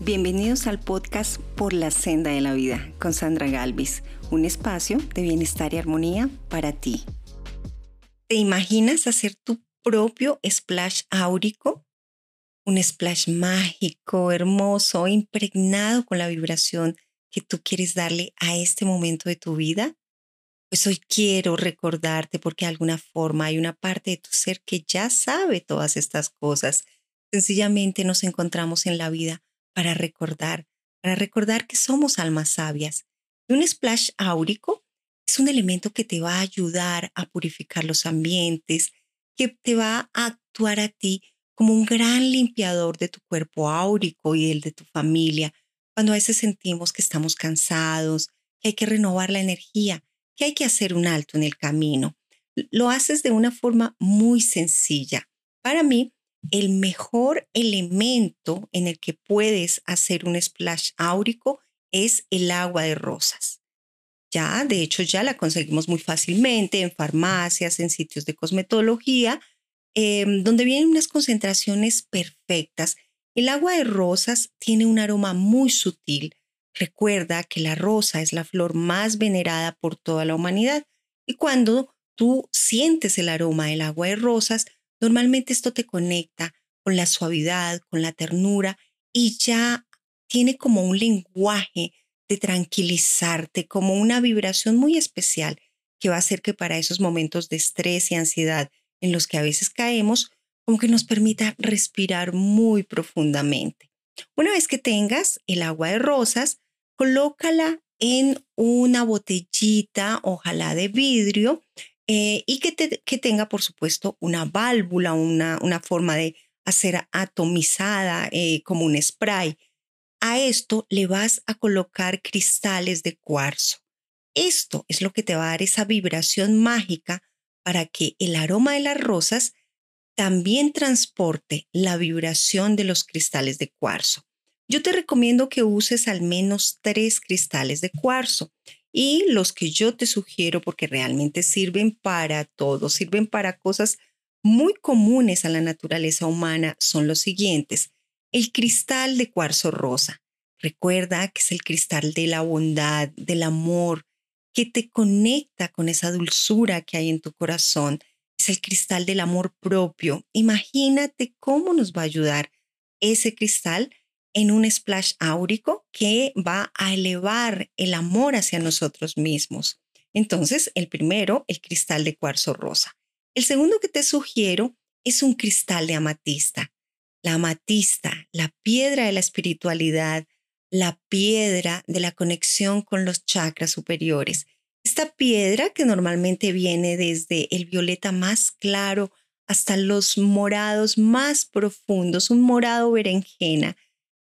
Bienvenidos al podcast Por la Senda de la Vida con Sandra Galvis, un espacio de bienestar y armonía para ti. ¿Te imaginas hacer tu propio splash áurico? Un splash mágico, hermoso, impregnado con la vibración que tú quieres darle a este momento de tu vida. Pues hoy quiero recordarte porque de alguna forma hay una parte de tu ser que ya sabe todas estas cosas. Sencillamente nos encontramos en la vida para recordar, para recordar que somos almas sabias. Y un splash áurico es un elemento que te va a ayudar a purificar los ambientes, que te va a actuar a ti como un gran limpiador de tu cuerpo áurico y el de tu familia, cuando a veces sentimos que estamos cansados, que hay que renovar la energía, que hay que hacer un alto en el camino. Lo haces de una forma muy sencilla. Para mí, el mejor elemento en el que puedes hacer un splash áurico es el agua de rosas. Ya, de hecho, ya la conseguimos muy fácilmente en farmacias, en sitios de cosmetología, em, donde vienen unas concentraciones perfectas. El agua de rosas tiene un aroma muy sutil. Recuerda que la rosa es la flor más venerada por toda la humanidad y cuando tú sientes el aroma del agua de rosas, Normalmente esto te conecta con la suavidad, con la ternura y ya tiene como un lenguaje de tranquilizarte, como una vibración muy especial que va a hacer que para esos momentos de estrés y ansiedad en los que a veces caemos, como que nos permita respirar muy profundamente. Una vez que tengas el agua de rosas, colócala en una botellita, ojalá de vidrio, eh, y que, tenga, por supuesto, una válvula, una, una forma de hacer atomizada eh, como un spray. A esto le vas a colocar cristales de cuarzo. Esto es lo que te va a dar esa vibración mágica para que el aroma de las rosas también transporte la vibración de los cristales de cuarzo. Yo te recomiendo que uses al menos tres cristales de cuarzo y los que yo te sugiero porque realmente sirven para todo, sirven para cosas muy comunes a la naturaleza humana son los siguientes. El cristal de cuarzo rosa. Recuerda que es el cristal de la bondad, del amor, que te conecta con esa dulzura que hay en tu corazón. Es el cristal del amor propio. Imagínate cómo nos va a ayudar ese cristal en un splash áurico que va a elevar el amor hacia nosotros mismos. Entonces, el primero, el cristal de cuarzo rosa. El segundo que te sugiero es un cristal de amatista. La amatista, la piedra de la espiritualidad, la piedra de la conexión con los chakras superiores. Esta piedra que normalmente viene desde el violeta más claro hasta los morados más profundos, un morado berenjena,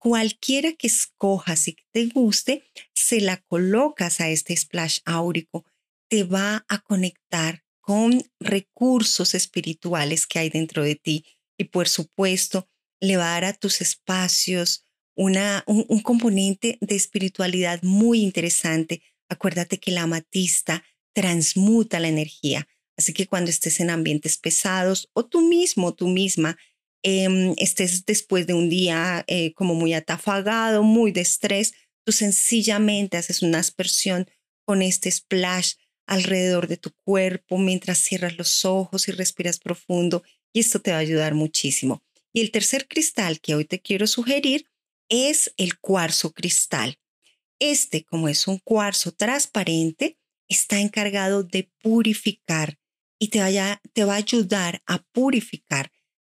cualquiera que escojas y que te guste, se la colocas a este splash áurico, te va a conectar con recursos espirituales que hay dentro de ti y por supuesto le va a dar a tus espacios una, un, un componente de espiritualidad muy interesante. Acuérdate que la amatista transmuta la energía. Así que cuando estés en ambientes pesados o tú mismo, tú misma, Em, estés después de un día eh, como muy atafagado, muy de estrés, tú sencillamente haces una aspersión con este splash alrededor de tu cuerpo mientras cierras los ojos y respiras profundo y esto te va a ayudar muchísimo. Y el tercer cristal que hoy te quiero sugerir es el cuarzo cristal. Este, como es un cuarzo transparente, está encargado de purificar y te, vaya, te va a ayudar a purificar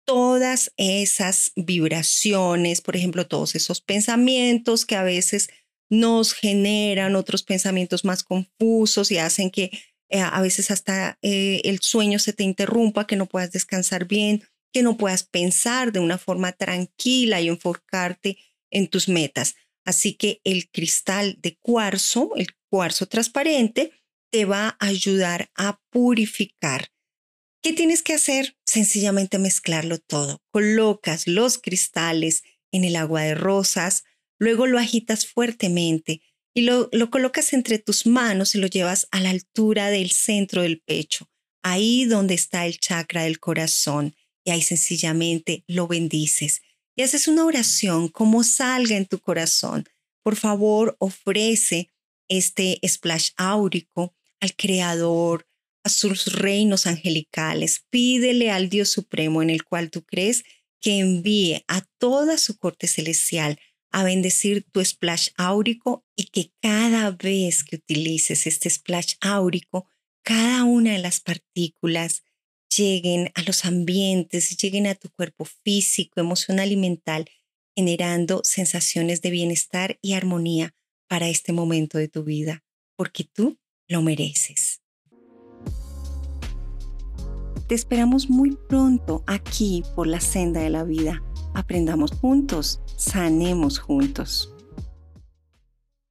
todas esas vibraciones, por ejemplo, todos esos pensamientos que a veces nos generan otros pensamientos más confusos y hacen que eh, a veces hasta eh, el sueño se te interrumpa, que no puedas descansar bien, que no puedas pensar de una forma tranquila y enfocarte en tus metas. Así que el cristal de cuarzo, el cuarzo transparente, te va a ayudar a purificar ¿Qué tienes que hacer? Sencillamente mezclarlo todo. Colocas los cristales en el agua de rosas, luego lo agitas fuertemente y lo, lo colocas entre tus manos y lo llevas a la altura del centro del pecho, ahí donde está el chakra del corazón. Y ahí sencillamente lo bendices. y haces una oración como salga en tu corazón. Por favor, ofrece este splash áurico al Creador, a sus reinos angelicales. Pídele al Dios Supremo en el cual tú crees que envíe a toda su corte celestial a bendecir tu splash áurico y que cada vez que utilices este splash áurico, cada una de las partículas lleguen a los ambientes, lleguen a tu cuerpo físico, emocional y mental, generando sensaciones de bienestar y armonía para este momento de tu vida, porque tú lo mereces. Te esperamos muy pronto aquí por la senda de la vida. Aprendamos juntos, sanemos juntos.